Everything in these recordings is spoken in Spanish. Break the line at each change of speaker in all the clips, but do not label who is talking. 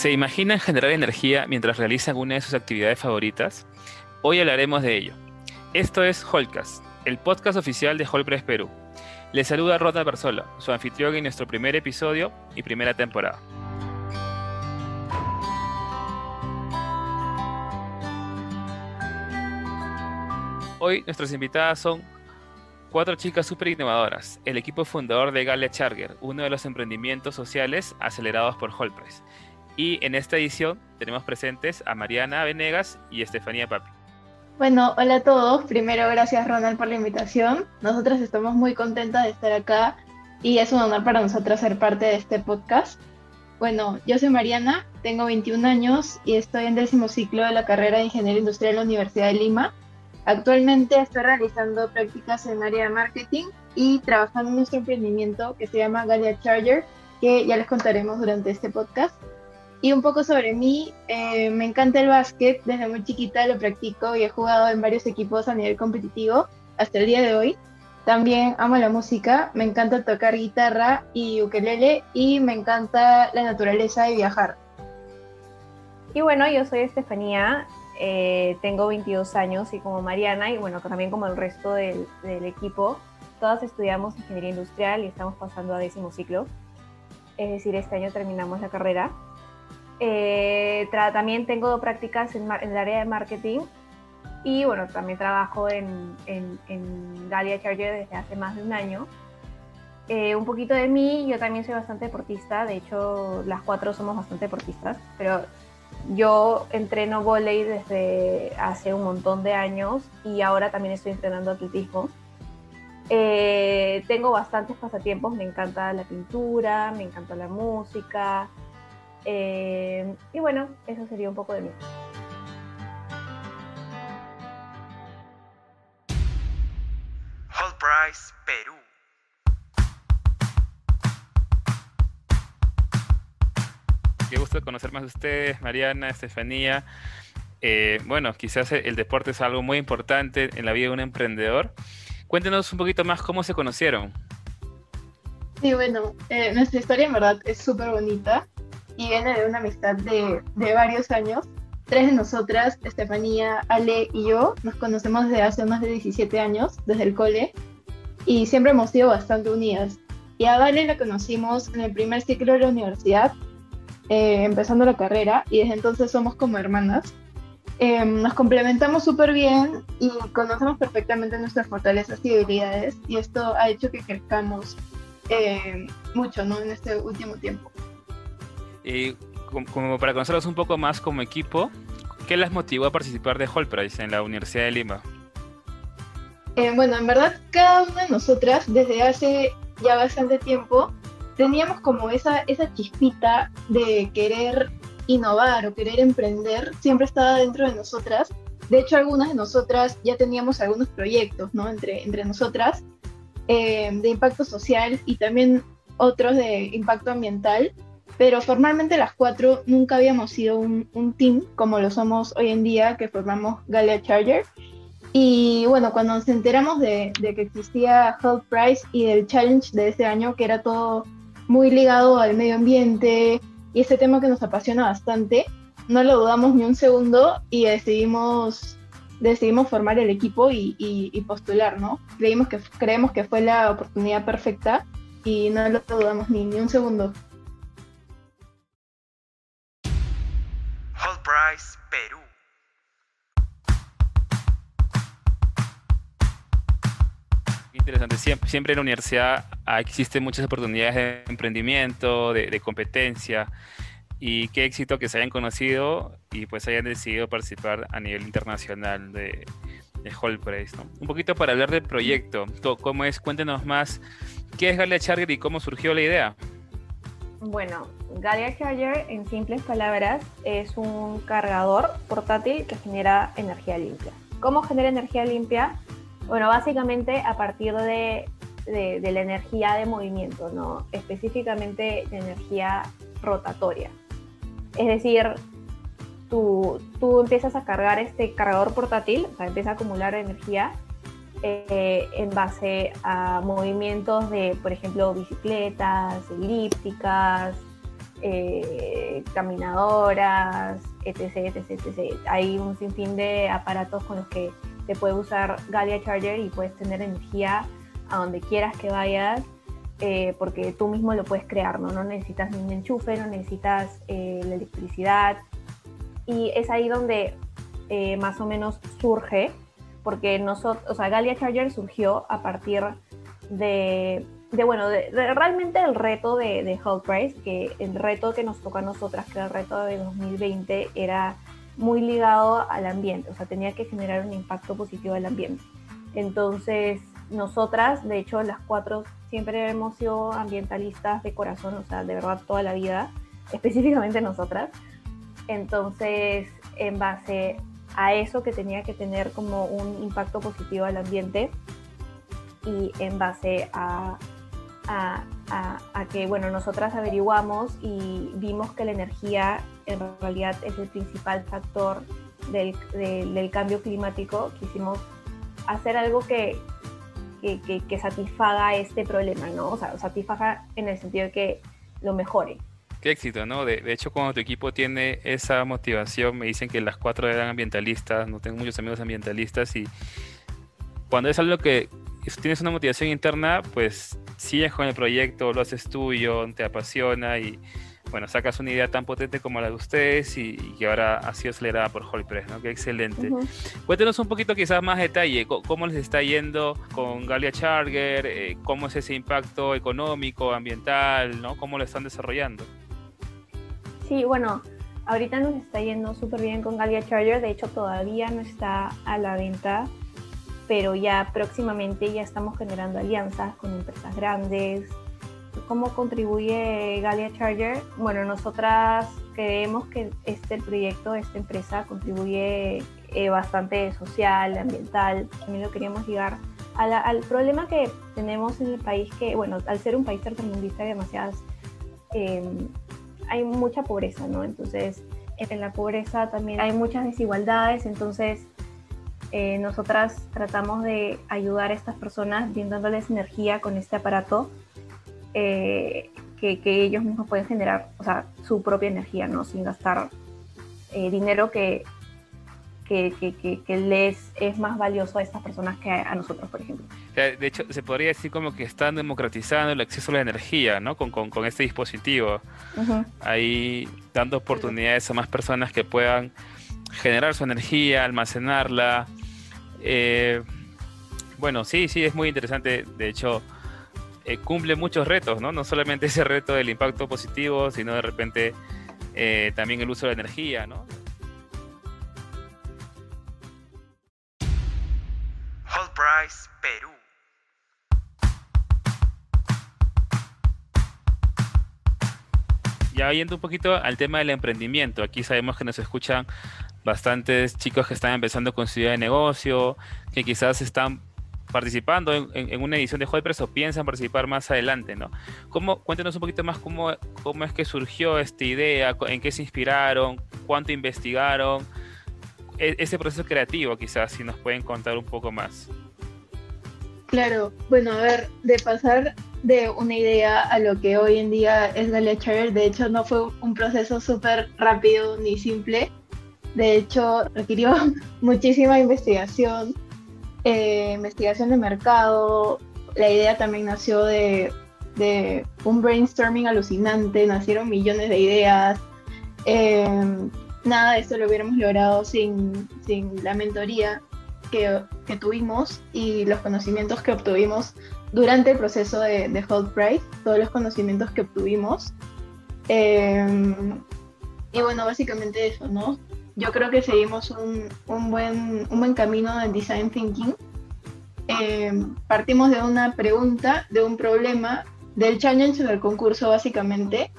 ¿Se imaginan generar energía mientras realizan una de sus actividades favoritas? Hoy hablaremos de ello. Esto es Holcast, el podcast oficial de Holpress Perú. Les saluda Rota Persola, su anfitrión en nuestro primer episodio y primera temporada. Hoy nuestras invitadas son cuatro chicas súper innovadoras, el equipo fundador de Galia Charger, uno de los emprendimientos sociales acelerados por Holpress. Y en esta edición tenemos presentes a Mariana Venegas y Estefanía Papi.
Bueno, hola a todos. Primero, gracias Ronald por la invitación. Nosotras estamos muy contentas de estar acá y es un honor para nosotras ser parte de este podcast. Bueno, yo soy Mariana, tengo 21 años y estoy en décimo ciclo de la carrera de Ingeniería Industrial en la Universidad de Lima. Actualmente estoy realizando prácticas en área de marketing y trabajando en nuestro emprendimiento que se llama Galia Charger, que ya les contaremos durante este podcast. Y un poco sobre mí, eh, me encanta el básquet, desde muy chiquita lo practico y he jugado en varios equipos a nivel competitivo hasta el día de hoy. También amo la música, me encanta tocar guitarra y ukelele y me encanta la naturaleza y viajar.
Y bueno, yo soy Estefanía, eh, tengo 22 años y como Mariana y bueno, también como el resto del, del equipo, todas estudiamos ingeniería industrial y estamos pasando a décimo ciclo. Es decir, este año terminamos la carrera. Eh, también tengo prácticas en, en, el área de marketing y bueno, también trabajo en, en, en Galia Charger desde hace más de un año. Eh, un poquito de mí, yo también soy bastante deportista, de hecho las cuatro somos bastante deportistas, pero yo entreno volei desde hace un montón de años y ahora también estoy entrenando atletismo. Eh, tengo bastantes pasatiempos, me encanta la pintura, me encanta la música, eh, y bueno, eso sería un poco de mí.
Whole Price Perú. Qué gusto conocer más de ustedes, Mariana, Estefanía. Eh, bueno, quizás el deporte es algo muy importante en la vida de un emprendedor. Cuéntenos un poquito más cómo se conocieron.
Sí, bueno, eh, nuestra historia en verdad es súper bonita y viene de una amistad de, de, varios años. Tres de nosotras, Estefanía, Ale y yo, nos conocemos desde hace más de 17 años, desde el cole, y siempre hemos sido bastante unidas. Y a Ale la conocimos en el primer ciclo de la universidad, eh, empezando la carrera, y desde entonces somos como hermanas. Eh, nos complementamos súper bien y conocemos perfectamente nuestras fortalezas y debilidades, y esto ha hecho que crezcamos eh, mucho ¿no? en este último tiempo.
Y como para conocerlos un poco más como equipo, ¿qué las motivó a participar de Holprice en la Universidad de Lima?
Eh, bueno, en verdad cada una de nosotras desde hace ya bastante tiempo teníamos como esa, esa chispita de querer innovar o querer emprender, siempre estaba dentro de nosotras. De hecho, algunas de nosotras ya teníamos algunos proyectos, ¿no? Entre, entre nosotras, eh, de impacto social y también otros de impacto ambiental pero formalmente las cuatro nunca habíamos sido un, un, team como lo somos hoy en día, que formamos Galia Charger. Y bueno, cuando nos enteramos de, de que existía Health Price y del challenge de ese año, que era todo muy ligado al medio ambiente y ese tema que nos apasiona bastante, no lo dudamos ni un segundo y decidimos, decidimos formar el equipo y, y, y postular, ¿no? Creímos que, creemos que fue la oportunidad perfecta y no lo dudamos ni, ni un segundo.
Price Perú. Interesante, siempre, en la universidad existen muchas oportunidades de emprendimiento, de, competencia y qué éxito que se hayan conocido y pues hayan decidido participar a nivel internacional de, de Holprace. ¿no? Un poquito para hablar del proyecto, ¿cómo es? Cuéntenos más, ¿qué es Galia Charger y cómo surgió la idea?
Bueno, Galia Charger, en simples palabras, es un cargador portátil que genera energía limpia. ¿Cómo genera energía limpia? Bueno, básicamente a partir de la energía de movimiento, ¿no? específicamente de energía rotatoria. Es decir, tú, tú empiezas a cargar este cargador portátil, o sea, empieza a acumular energía eh, en base a movimientos de, por ejemplo, bicicletas, elípticas, eh, caminadoras, etc, etc, etc. Hay un sinfín de aparatos con los que se puede usar Galia Charger y puedes tener energía a donde quieras que vayas, eh, porque tú mismo lo puedes crear, ¿no? No necesitas ningún enchufe, no necesitas la electricidad. Y es ahí donde más o menos surge, porque nosotros, o sea, Galia Charger surgió a partir de de bueno, de, realmente el reto de, de Price, que el reto que nos toca a nosotras, que era el reto de 2020, era muy ligado al ambiente, o sea, tenía que generar un impacto positivo al ambiente. Entonces, nosotras, de hecho, las cuatro siempre hemos sido ambientalistas de corazón, o sea, de verdad toda la vida, específicamente nosotras. Entonces, en base a eso que tenía que tener como un impacto positivo al ambiente y en base a a, que, bueno, nosotras averiguamos y vimos que la energía en realidad es el principal factor del, del, cambio climático. Quisimos hacer algo que, que, que, satisfaga este problema, ¿no? O sea, satisfaga en el sentido de que lo mejore.
Qué éxito, ¿no? De, de, hecho, cuando tu equipo tiene esa motivación, me dicen que las cuatro eran ambientalistas, no tengo muchos amigos ambientalistas y cuando es algo que tienes una motivación interna, pues sigues con el proyecto, lo haces tuyo, te apasiona y bueno, sacas una idea tan potente como la de ustedes y, que ahora ha sido acelerada por Holpress, ¿no? Qué excelente. Cuéntenos un poquito quizás más detalle, cómo les está yendo con Galia Charger, eh, cómo es ese impacto económico, ambiental, ¿no? Cómo lo están desarrollando.
Sí, bueno, ahorita nos está yendo súper bien con Galia Charger, de hecho todavía no está a la venta pero ya próximamente ya estamos generando alianzas con empresas grandes. ¿Cómo contribuye Galia Charger? Bueno, nosotras creemos que este proyecto, esta empresa contribuye eh, bastante social, ambiental. También lo queríamos llegar al problema que tenemos en el país, que bueno, al ser un país tercermundista hay demasiadas, em, hay mucha pobreza, ¿no? Entonces, en la pobreza también hay muchas desigualdades, entonces eh, nosotras tratamos de ayudar a estas personas brindándoles energía con este aparato eh, que, ellos mismos pueden generar, o sea, su propia energía, ¿no? Sin gastar eh, dinero que, que, que, les es más valioso a estas personas que a, nosotros, por ejemplo.
De hecho, se podría decir como que están democratizando el acceso a la energía, ¿no? Con, con, con este dispositivo. Ahí dando oportunidades a más personas que puedan generar su energía, almacenarla, eh, bueno, sí, sí, es muy interesante. De hecho, eh, cumple muchos retos, ¿no? No solamente ese reto del impacto positivo, sino de repente eh, también el uso de la energía, ¿no? Perú. Ya yendo un poquito al tema del emprendimiento, aquí sabemos que nos escuchan bastantes chicos que están empezando con su idea de negocio, que quizás están participando en, una edición de Press o piensan participar más adelante, ¿no? ¿Cómo, cuéntenos un poquito más cómo, cómo es que surgió esta idea, en qué se inspiraron, cuánto investigaron, e, ese proceso creativo quizás, si nos pueden contar un poco más.
Claro, bueno, a ver, de pasar de una idea a lo que hoy en día es Galia Charger, de hecho no fue un proceso súper rápido ni simple, de hecho, requirió muchísima investigación, eh, investigación de mercado. La idea también nació de, un brainstorming alucinante, nacieron millones de ideas. Em, nada de esto lo hubiéramos logrado sin, la mentoría que, tuvimos y los conocimientos que obtuvimos durante el proceso de, de Hold Price, todos los conocimientos que obtuvimos. Em, y bueno, básicamente eso, ¿no? yo creo que seguimos un, un, buen, un buen camino en design thinking. Eh, partimos de una pregunta, de un problema, del challenge del concurso básicamente,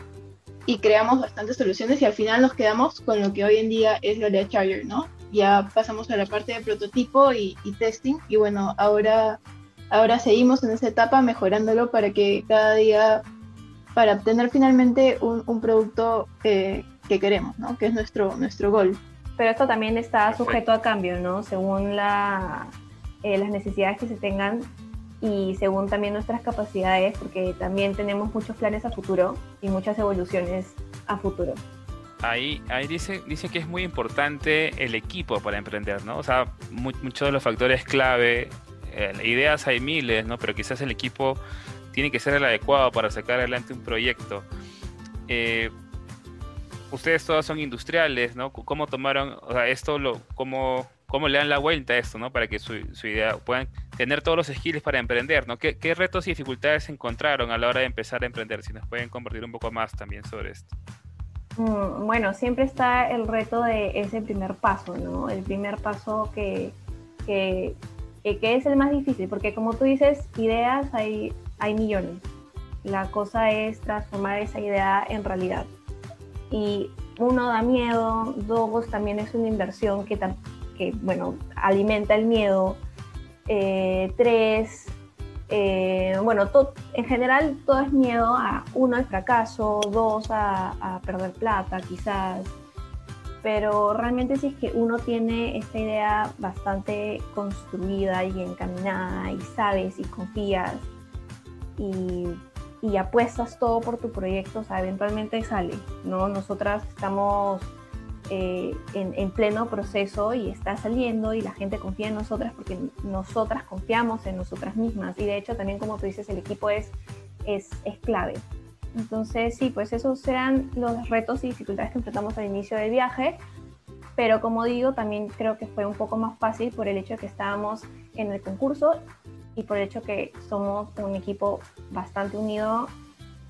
y creamos bastantes soluciones y al final nos quedamos con lo que hoy en día es Galia Charger, ¿no? Ya pasamos a la parte de prototipo y, testing y bueno, ahora, ahora seguimos en esa etapa mejorándolo para que cada día, para obtener finalmente un, un producto eh, que queremos, ¿no? Que es nuestro, nuestro gol
pero esto también está sujeto a cambio, ¿no? Según la, eh, las necesidades que se tengan y según también nuestras capacidades, porque también tenemos muchos planes a futuro y muchas evoluciones a futuro.
Ahí, ahí dice, que es muy importante el equipo para emprender, ¿no? O sea, muchos de los factores clave, eh, ideas hay miles, ¿no? Pero quizás el equipo tiene que ser el adecuado para sacar adelante un proyecto. Eh, ustedes todos son industriales, ¿no? ¿Cómo tomaron, esto, cómo, le dan la vuelta a esto, ¿no? Para que su, idea puedan tener todos los skills para emprender, ¿no? ¿Qué, ¿Qué, retos y dificultades encontraron a la hora de empezar a emprender? Si nos pueden compartir un poco más también sobre esto.
Mm, bueno, siempre está el reto de ese primer paso, ¿no? El primer paso que, que, es el más difícil, porque como tú dices, ideas hay, hay millones. La cosa es transformar esa idea en realidad. Y uno da miedo, dos también es una inversión que, que bueno, alimenta el miedo. Eh, tres, eh, bueno, en general todo es miedo a, uno, al fracaso, dos, a, perder plata quizás, pero realmente si es que uno tiene esta idea bastante construida y encaminada y sabes y confías y, y apuestas todo por tu proyecto, o sea, eventualmente sale, ¿no? Nosotras estamos eh, en, pleno proceso y está saliendo y la gente confía en nosotras porque nosotras confiamos en nosotras mismas y de hecho también como tú dices el equipo es, es, es clave. Entonces sí, pues esos eran los retos y dificultades que enfrentamos al inicio del viaje, pero como digo también creo que fue un poco más fácil por el hecho de que estábamos en el concurso y por el hecho que somos un equipo bastante unido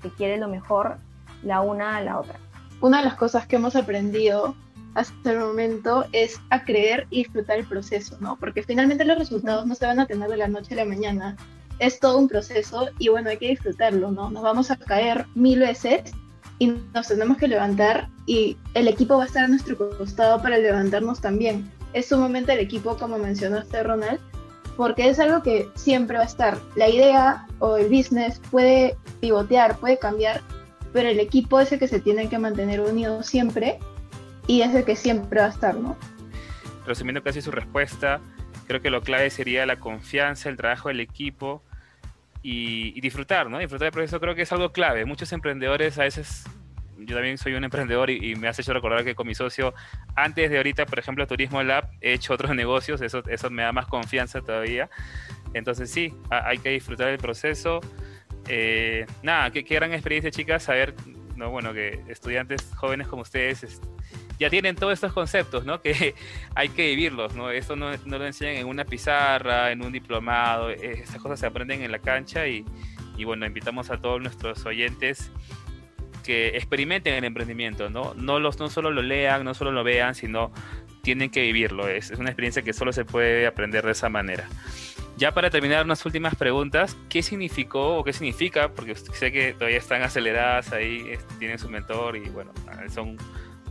que quiere lo mejor la una a la otra.
Una de las cosas que hemos aprendido hasta el momento es a creer y disfrutar el proceso, ¿no? Porque finalmente los resultados no se van a tener de la noche a la mañana. Es todo un proceso y bueno, hay que disfrutarlo, ¿no? Nos vamos a caer mil veces y nos tenemos que levantar y el equipo va a estar a nuestro costado para levantarnos también. Es sumamente el equipo, como mencionaste, Ronald, porque es algo que siempre va a estar. La idea o el business puede pivotear, puede cambiar, pero el equipo es el que se tiene que mantener unido siempre y es el que siempre va a estar, ¿no?
Resumiendo casi su respuesta, creo que lo clave sería la confianza, el trabajo del equipo y, disfrutar, ¿no? Disfrutar del proceso creo que es algo clave. Muchos emprendedores a veces yo también soy un emprendedor y, me has hecho recordar que con mi socio, antes de ahorita, por ejemplo, Turismo Lab, he hecho otros negocios, eso, eso me da más confianza todavía. Entonces sí, hay que disfrutar del proceso. Eh, nada, qué, qué, gran experiencia, chicas, saber, no, bueno, que estudiantes jóvenes como ustedes ya tienen todos estos conceptos, ¿no? Que hay que vivirlos, ¿no? Esto no, no, lo enseñan en una pizarra, en un diplomado, eh, estas cosas se aprenden en la cancha y, y bueno, invitamos a todos nuestros oyentes que experimenten el emprendimiento, ¿no? No, los, no solo lo lean, no solo lo vean, sino tienen que vivirlo. Es, es una experiencia que solo se puede aprender de esa manera. Ya para terminar, unas últimas preguntas. ¿Qué significó o qué significa? Porque sé que todavía están aceleradas ahí, tienen su mentor y bueno, son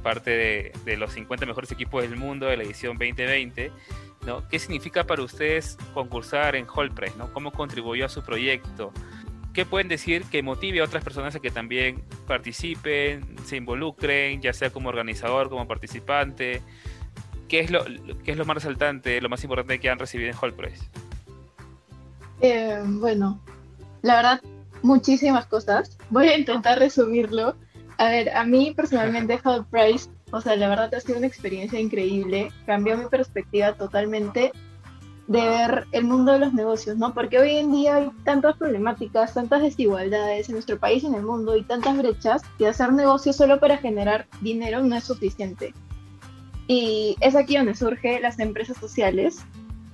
parte de, de, los 50 mejores equipos del mundo de la edición 2020. ¿no? ¿Qué significa para ustedes concursar en Hallpress? ¿no? ¿Cómo contribuyó a su proyecto? ¿Qué pueden decir que motive a otras personas a que también participen, se involucren, ya sea como organizador, como participante? ¿Qué es lo, qué es lo más resaltante, lo más importante que han recibido en Hallpress?
Eh, bueno, la verdad, muchísimas cosas. Voy a intentar resumirlo. A ver, a mí personalmente Hall Price, o sea, la verdad ha sido una experiencia increíble. Cambió mi perspectiva totalmente de ver el mundo de los negocios, ¿no? Porque hoy en día hay tantas problemáticas, tantas desigualdades en nuestro país y en el mundo y tantas brechas que hacer negocios solo para generar dinero no es suficiente. Y es aquí donde surgen las empresas sociales,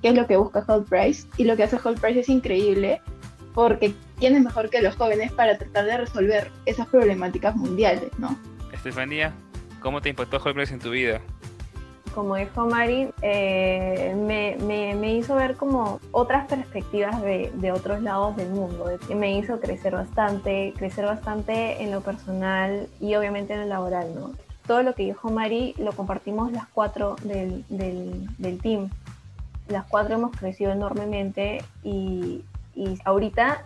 que es lo que busca Hold Price. Y lo que hace Hold Price es increíble, porque ¿quién es mejor que los jóvenes para tratar de resolver esas problemáticas mundiales, ¿no?
Estefanía, ¿cómo te impactó Price en tu vida?
como dijo Mari, eh, me, me, hizo ver como otras perspectivas de, de, otros lados del mundo. Me hizo crecer bastante, crecer bastante en lo personal y obviamente en lo laboral, ¿no? Todo lo que dijo Mari lo compartimos las cuatro del, del, del team. Las cuatro hemos crecido enormemente y, y, ahorita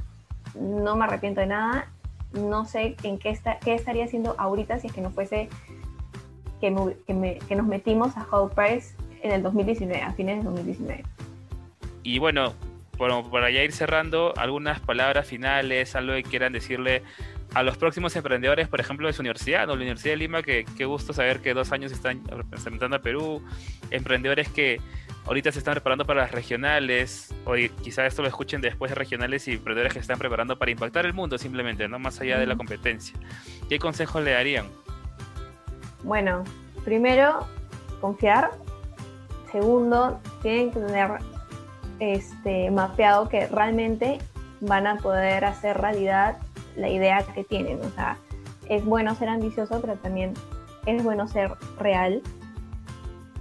no me arrepiento de nada. No sé en qué, está, qué estaría haciendo ahorita si es que no fuese que, nos metimos a Hall Price en el 2019, a fines del 2019.
Y bueno, bueno, para ya ir cerrando, algunas palabras finales, algo que quieran decirle a los próximos emprendedores, por ejemplo, de su universidad, ¿no? la Universidad de Lima, que qué gusto saber que dos años están representando a Perú, emprendedores que ahorita se están preparando para las regionales, o quizás esto lo escuchen después de regionales y emprendedores que están preparando para impactar el mundo simplemente, no más allá de la competencia. ¿Qué consejos le darían?
Bueno, primero, confiar. Segundo, tienen que tener este, mapeado que realmente van a poder hacer realidad la idea que tienen. O sea, es bueno ser ambicioso, pero también es bueno ser real.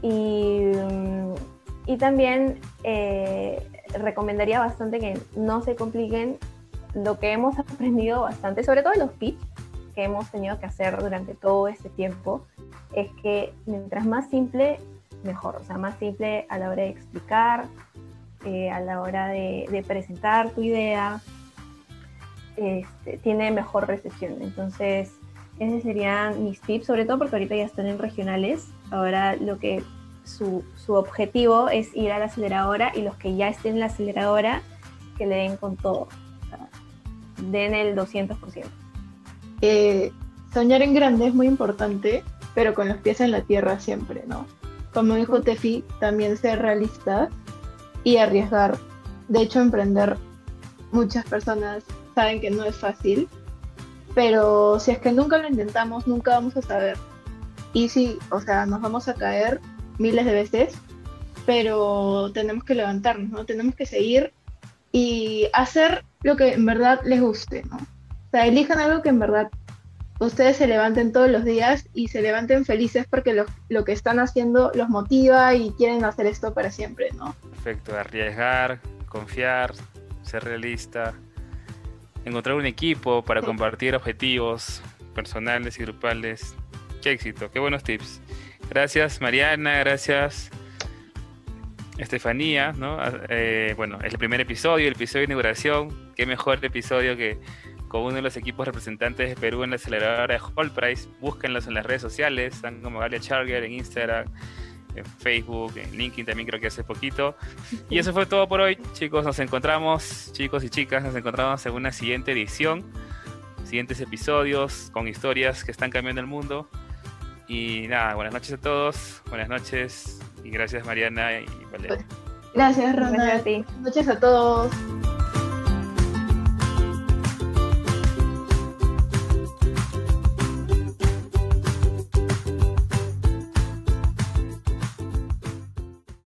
Y, y también eh, recomendaría bastante que no se compliquen lo que hemos aprendido bastante, sobre todo los pitch que hemos tenido que hacer durante todo este tiempo, es que mientras más simple, mejor. O sea, más simple a la hora de explicar, eh, a la hora de, de presentar tu idea, este, tiene mejor recepción. Entonces, esos serían mis tips, sobre todo porque ahorita ya están en regionales. Ahora lo que su, su objetivo es ir a la aceleradora y los que ya estén en la aceleradora, que le den con todo. den el 200%.
Eh, soñar en grande es muy importante, pero con los pies en la tierra siempre, ¿no? Como dijo Tefi, también ser realista y arriesgar. De hecho, emprender muchas personas saben que no es fácil, pero si es que nunca lo intentamos, nunca vamos a saber. Y sí, o sea, nos vamos a caer miles de veces, pero tenemos que levantarnos, ¿no? Tenemos que seguir y hacer lo que en verdad les guste, ¿no? O sea, elijan algo que en verdad ustedes se levanten todos los días y se levanten felices porque lo, lo, que están haciendo los motiva y quieren hacer esto para siempre, ¿no?
Perfecto, arriesgar, confiar, ser realista, encontrar un equipo para compartir objetivos personales y grupales. Qué éxito, qué buenos tips. Gracias Mariana, gracias Estefanía, ¿no? Ah, eh, bueno, es el primer episodio, el episodio de inauguración. Qué mejor episodio que con uno de los equipos representantes de Perú en la aceleradora de Hall Price. Búsquenlos en las redes sociales, están como Galia Charger en Instagram, en Facebook, en LinkedIn también creo que hace poquito. Y eso fue todo por hoy, chicos. Nos encontramos, chicos y chicas, nos encontramos en una siguiente edición, siguientes episodios con historias que están cambiando el mundo. Y nada, buenas noches a todos, buenas noches y gracias Mariana y
Gracias Ronald. Buenas noches a todos.